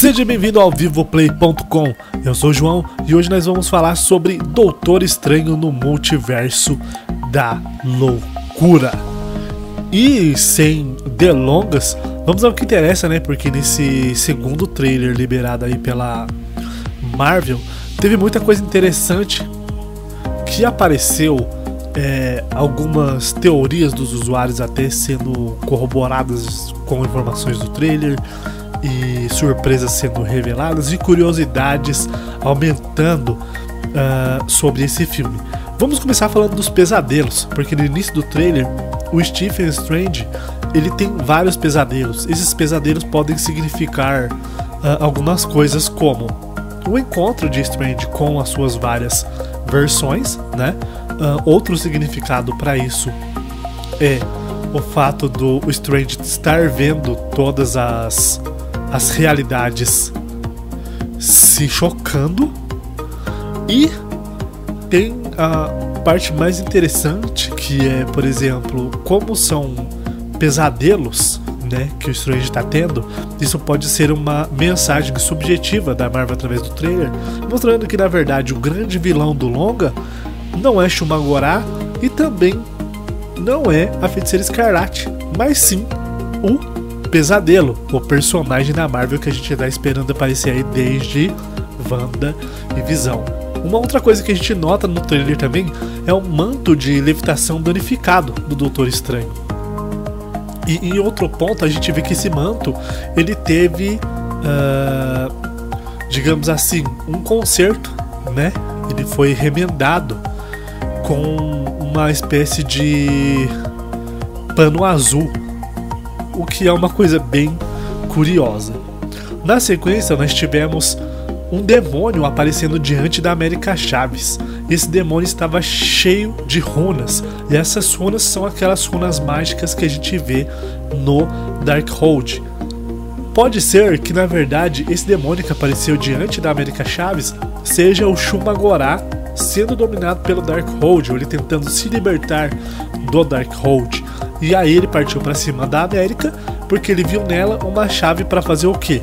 Seja bem-vindo ao vivoplay.com. Eu sou o João e hoje nós vamos falar sobre Doutor Estranho no Multiverso da Loucura. E sem delongas, vamos ao que interessa, né? Porque nesse segundo trailer liberado aí pela Marvel, teve muita coisa interessante que apareceu é, algumas teorias dos usuários até sendo corroboradas com informações do trailer e surpresas sendo reveladas e curiosidades aumentando uh, sobre esse filme. Vamos começar falando dos pesadelos, porque no início do trailer o Stephen Strange ele tem vários pesadelos. Esses pesadelos podem significar uh, algumas coisas como o encontro de Strange com as suas várias versões, né? Uh, outro significado para isso é o fato do Strange estar vendo todas as as realidades se chocando e tem a parte mais interessante que é, por exemplo, como são pesadelos, né, que o Strange está tendo, isso pode ser uma mensagem subjetiva da Marvel através do trailer, mostrando que na verdade o grande vilão do longa não é Shumagorá e também não é a Feiticeira Escarlate, mas sim o Pesadelo, o personagem da Marvel que a gente está esperando aparecer aí desde Wanda e Visão. Uma outra coisa que a gente nota no trailer também é o manto de levitação danificado do Doutor Estranho. E em outro ponto a gente vê que esse manto ele teve, uh, digamos assim, um conserto, né? Ele foi remendado com uma espécie de pano azul o que é uma coisa bem curiosa. Na sequência, nós tivemos um demônio aparecendo diante da América Chaves. Esse demônio estava cheio de runas, e essas runas são aquelas runas mágicas que a gente vê no Darkhold. Pode ser que na verdade esse demônio que apareceu diante da América Chaves seja o Shumagorá sendo dominado pelo Darkhold, ou ele tentando se libertar do Darkhold. E aí ele partiu para cima da América porque ele viu nela uma chave para fazer o quê?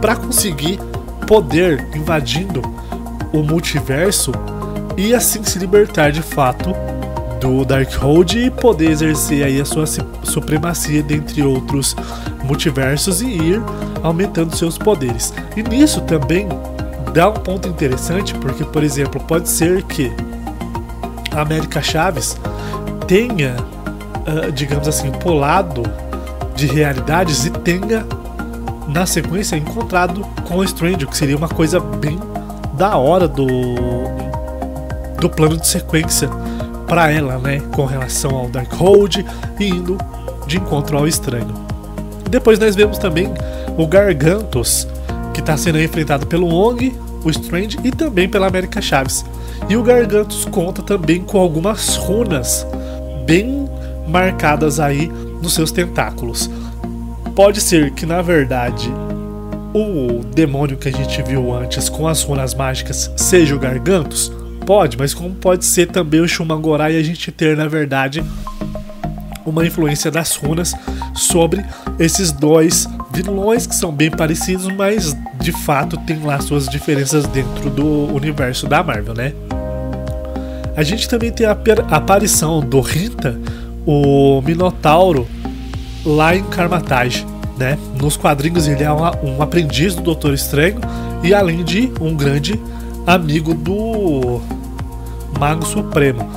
Para conseguir poder invadindo o multiverso e assim se libertar de fato do Darkhold e poder exercer aí a sua supremacia dentre outros multiversos e ir aumentando seus poderes. E nisso também dá um ponto interessante, porque por exemplo, pode ser que a América Chaves tenha uh, digamos assim, polado de realidades e tenha, na sequência, encontrado com o Strange, que seria uma coisa bem da hora do, do plano de sequência para ela, né, com relação ao Darkhold e indo de encontro ao Estranho. Depois nós vemos também o Gargantos, que está sendo enfrentado pelo Wong, o Strange e também pela América Chaves. E o Gargantos conta também com algumas runas bem marcadas aí nos seus tentáculos. Pode ser que na verdade o demônio que a gente viu antes com as runas mágicas seja o Gargantos? Pode, mas como pode ser também o Shumangorá e a gente ter na verdade uma influência das runas sobre esses dois vilões que são bem parecidos, mas de fato tem lá suas diferenças dentro do universo da Marvel, né? A gente também tem a aparição do Rinta o Minotauro lá em Karmatage, né? Nos quadrinhos ele é um, um aprendiz do Doutor Estranho e além de um grande amigo do Mago Supremo.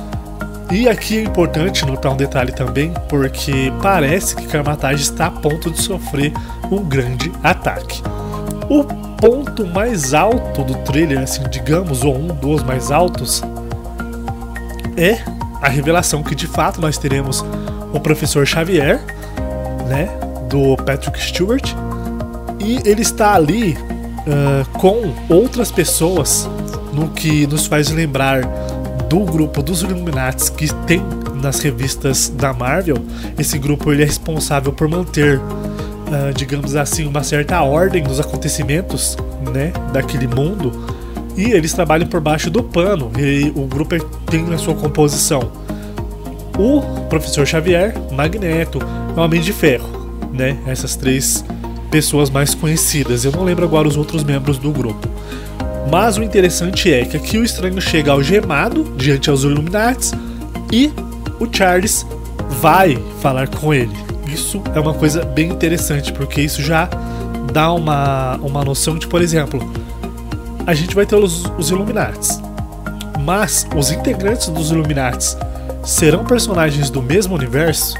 E aqui é importante notar um detalhe também, porque parece que Karmatage está a ponto de sofrer um grande ataque. O ponto mais alto do trailer, assim, digamos, ou um dos mais altos, é a revelação que de fato nós teremos o professor Xavier, né, do Patrick Stewart, e ele está ali uh, com outras pessoas, no que nos faz lembrar do grupo dos Illuminati que tem nas revistas da Marvel. Esse grupo ele é responsável por manter, uh, digamos assim, uma certa ordem dos acontecimentos, né, daquele mundo e eles trabalham por baixo do pano. E o grupo tem na sua composição o professor Xavier, Magneto, o Homem de Ferro, né? Essas três pessoas mais conhecidas. Eu não lembro agora os outros membros do grupo. Mas o interessante é que aqui o estranho chega algemado diante aos Illuminates e o Charles vai falar com ele. Isso é uma coisa bem interessante, porque isso já dá uma, uma noção de, por exemplo, a gente vai ter os, os Illuminates, mas os integrantes dos Illuminates serão personagens do mesmo universo?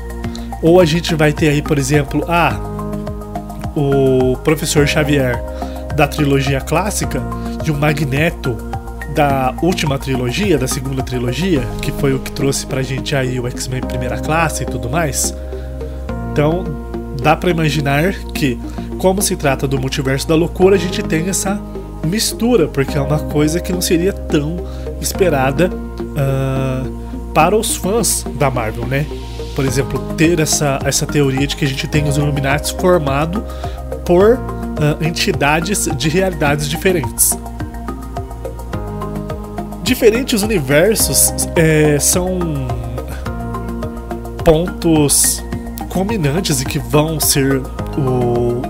Ou a gente vai ter aí, por exemplo, ah, o professor Xavier da trilogia clássica e o Magneto da última trilogia, da segunda trilogia, que foi o que trouxe pra gente aí o X-Men primeira classe e tudo mais. Então, dá para imaginar que, como se trata do multiverso da loucura, a gente tem essa mistura, porque é uma coisa que não seria tão esperada uh, para os fãs da Marvel, né? Por exemplo, ter essa, essa teoria de que a gente tem os Illuminati formado por uh, entidades de realidades diferentes. Diferentes universos é, são pontos culminantes e que vão ser o,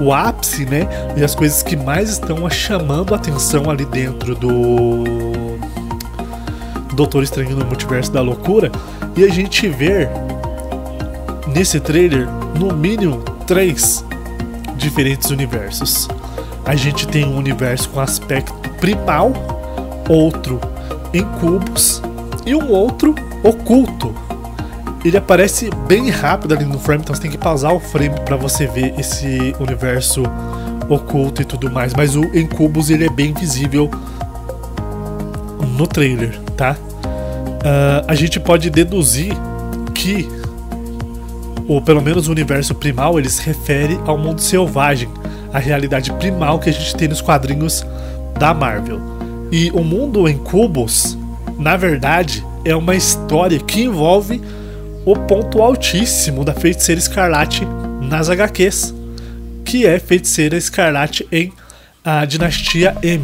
o ápice, né? E as coisas que mais estão chamando a atenção ali dentro do Doutor Estranho no Multiverso da Loucura. E a gente vê nesse trailer, no mínimo, três diferentes universos. A gente tem um universo com aspecto primal, outro em cubos e um outro oculto. Ele aparece bem rápido ali no frame, então você tem que pausar o frame para você ver esse universo oculto e tudo mais. Mas o em cubos ele é bem visível no trailer, tá? Uh, a gente pode deduzir que ou pelo menos o universo primal, ele se refere ao mundo selvagem, a realidade primal que a gente tem nos quadrinhos da Marvel. E o mundo em na verdade, é uma história que envolve o ponto altíssimo da feiticeira escarlate nas HQs, que é feiticeira escarlate em a dinastia M,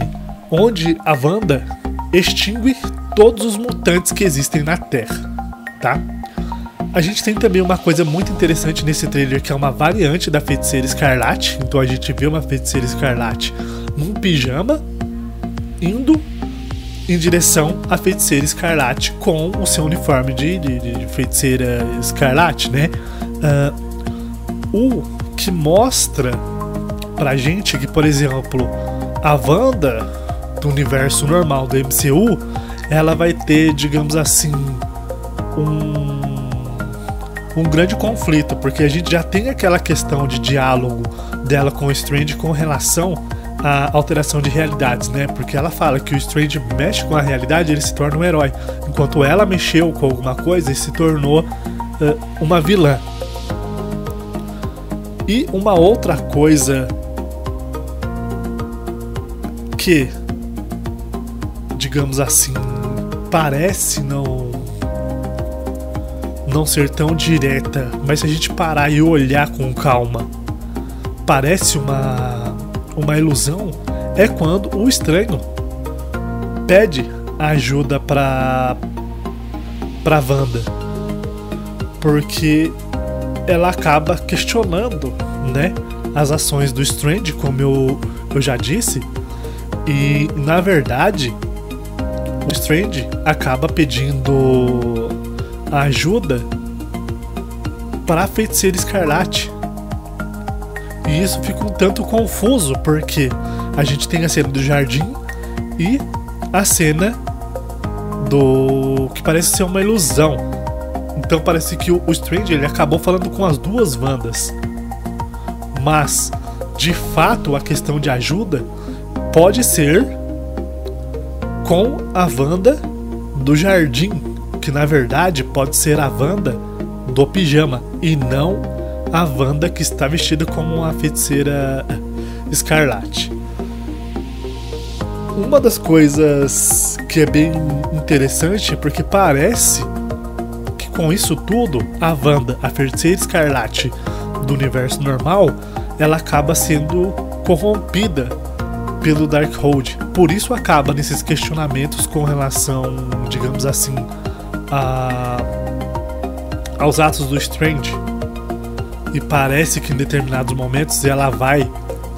onde a Wanda extingue todos os mutantes que existem na Terra, tá? A gente tem também uma coisa muito interessante nesse trailer que é uma variante da feiticeira escarlate. Então a gente vê uma feiticeira escarlate num pijama indo em direção à feiticeira escarlate com o seu uniforme de, de, de feiticeira escarlate, né? Uh, o que mostra pra gente que, por exemplo, a Wanda do universo normal do MCU, ela vai ter, digamos assim, um um grande conflito, porque a gente já tem aquela questão de diálogo dela com o Strange com relação à alteração de realidades, né? Porque ela fala que o Strange mexe com a realidade, ele se torna um herói, enquanto ela mexeu com alguma coisa e se tornou uh, uma vilã. E uma outra coisa que, digamos assim, parece não não ser tão direta, mas se a gente parar e olhar com calma, parece uma uma ilusão, é quando o estranho pede ajuda para para Wanda. Porque ela acaba questionando, né, as ações do Strange, como eu, eu já disse, e na verdade o Strange acaba pedindo ajuda para a feiticeira escarlate. Isso fica um tanto confuso, porque a gente tem a cena do jardim e a cena do que parece ser uma ilusão. Então parece que o, Strange ele acabou falando com as duas Wandas. Mas, de fato, a questão de ajuda pode ser com a Wanda do jardim que na verdade pode ser a Wanda do pijama e não a Wanda que está vestida como uma feiticeira escarlate. Uma das coisas que é bem interessante é porque parece que com isso tudo a Wanda, a feiticeira escarlate do universo normal, ela acaba sendo corrompida pelo Darkhold. Por isso acaba nesses questionamentos com relação, digamos assim, a, aos atos do Strange. E parece que em determinados momentos ela vai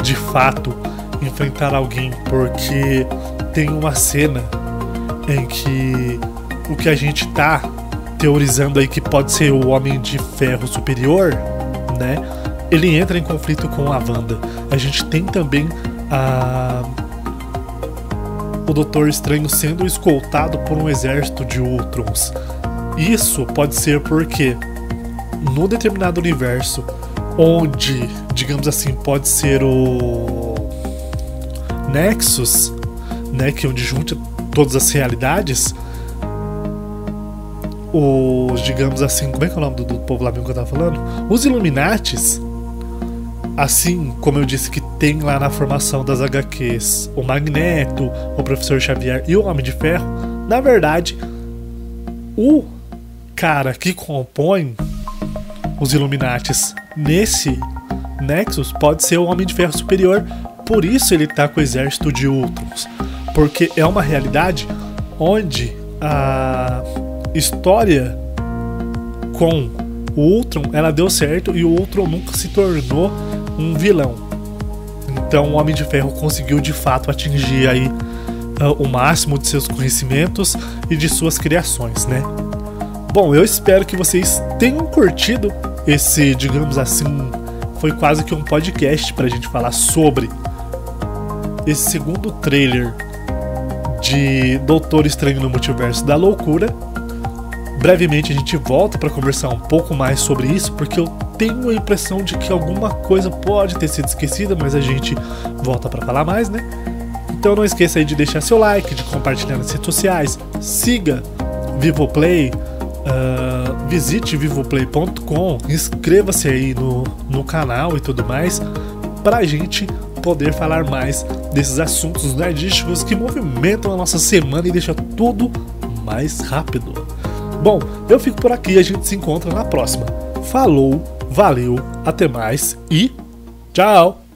de fato enfrentar alguém, porque tem uma cena em que o que a gente tá teorizando aí que pode ser o Homem de Ferro superior, né? Ele entra em conflito com a Wanda. A gente tem também a o Doutor Estranho sendo escoltado por um exército de Ultrons. Isso pode ser porque no determinado universo onde, digamos assim, pode ser o Nexus, né, que é onde junta todas as realidades, os, digamos assim, como é que é o nome do, do povo lá mesmo que eu tava falando? Os Illuminates, assim como eu disse que tem lá na formação das HQs o Magneto, o Professor Xavier e o Homem de Ferro, na verdade, o cara que compõe os Illuminates nesse Nexus pode ser o Homem de Ferro superior, por isso ele tá com o exército de Ultrons, porque é uma realidade onde a história com o Ultron ela deu certo e o Ultron nunca se tornou um vilão. Então o Homem de Ferro conseguiu de fato atingir aí uh, o máximo de seus conhecimentos e de suas criações, né? Bom, eu espero que vocês tenham curtido esse, digamos assim, foi quase que um podcast para a gente falar sobre esse segundo trailer de Doutor Estranho no Multiverso da Loucura. Brevemente a gente volta para conversar um pouco mais sobre isso, porque eu tenho a impressão de que alguma coisa pode ter sido esquecida, mas a gente volta para falar mais, né? Então não esqueça aí de deixar seu like, de compartilhar nas redes sociais, siga Vivoplay, uh, visite vivoplay.com, inscreva-se aí no, no canal e tudo mais, pra gente poder falar mais desses assuntos nerdísticos que movimentam a nossa semana e deixa tudo mais rápido. Bom, eu fico por aqui a gente se encontra na próxima. Falou, valeu, até mais e tchau!